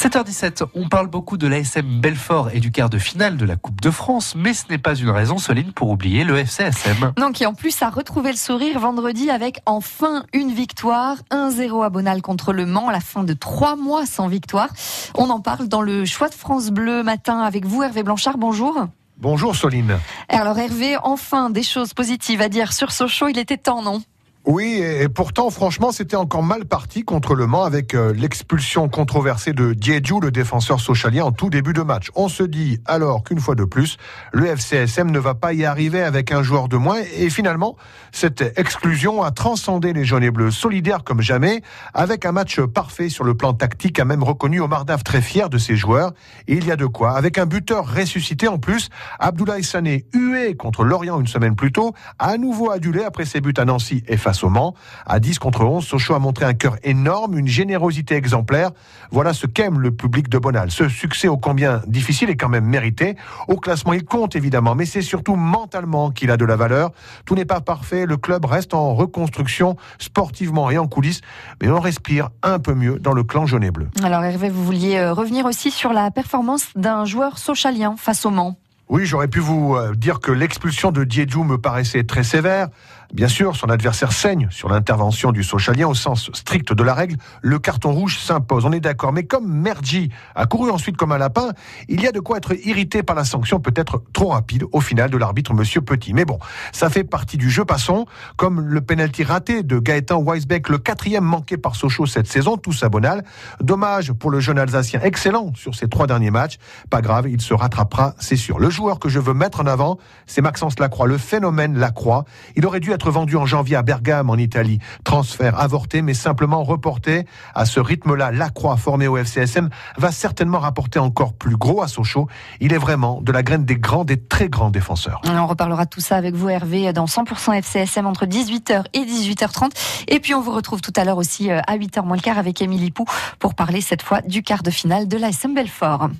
7h17, on parle beaucoup de l'ASM Belfort et du quart de finale de la Coupe de France, mais ce n'est pas une raison, Soline, pour oublier le FCSM. Non, qui en plus a retrouvé le sourire vendredi avec enfin une victoire, 1-0 à Bonal contre le Mans, à la fin de trois mois sans victoire. On en parle dans le choix de France Bleu matin avec vous, Hervé Blanchard. Bonjour. Bonjour Soline. Alors Hervé, enfin des choses positives à dire sur Sochaux, il était temps, non? Oui, et pourtant, franchement, c'était encore mal parti contre le Mans avec euh, l'expulsion controversée de Diedju, le défenseur socialien, en tout début de match. On se dit alors qu'une fois de plus, le FCSM ne va pas y arriver avec un joueur de moins. Et finalement, cette exclusion a transcendé les jaunes et bleus, solidaires comme jamais, avec un match parfait sur le plan tactique, a même reconnu Omar Daf très fier de ses joueurs. Et il y a de quoi. Avec un buteur ressuscité en plus, Abdoulaye Sané, hué contre Lorient une semaine plus tôt, à nouveau adulé après ses buts à Nancy et face au Mans. À 10 contre 11, Sochaux a montré un cœur énorme, une générosité exemplaire. Voilà ce qu'aime le public de Bonal. Ce succès ô combien difficile est quand même mérité. Au classement, il compte évidemment, mais c'est surtout mentalement qu'il a de la valeur. Tout n'est pas parfait, le club reste en reconstruction sportivement et en coulisses, mais on respire un peu mieux dans le clan jaune et bleu. Alors Hervé, vous vouliez euh, revenir aussi sur la performance d'un joueur socialien face au Mans. Oui, j'aurais pu vous euh, dire que l'expulsion de Diedju me paraissait très sévère. Bien sûr, son adversaire saigne sur l'intervention du Socialien au sens strict de la règle. Le carton rouge s'impose, on est d'accord. Mais comme Mergi a couru ensuite comme un lapin, il y a de quoi être irrité par la sanction peut-être trop rapide au final de l'arbitre Monsieur Petit. Mais bon, ça fait partie du jeu. Passons, comme le penalty raté de Gaëtan Weisbeck, le quatrième manqué par Sochaux cette saison, tout sabonal. Dommage pour le jeune Alsacien, excellent sur ses trois derniers matchs. Pas grave, il se rattrapera, c'est sûr. Le joueur que je veux mettre en avant, c'est Maxence Lacroix, le phénomène Lacroix. Il aurait dû vendu en janvier à Bergame en Italie. Transfert avorté mais simplement reporté. À ce rythme-là, Lacroix formé au FCSM va certainement rapporter encore plus gros à Sochaux. Il est vraiment de la graine des grands, des très grands défenseurs. On reparlera de tout ça avec vous Hervé dans 100% FCSM entre 18h et 18h30. Et puis on vous retrouve tout à l'heure aussi euh, à 8h moins le quart avec Émilie Pou pour parler cette fois du quart de finale de la SM Belfort.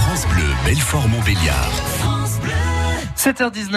France Bleu, Belfort Montbéliard. 7h19.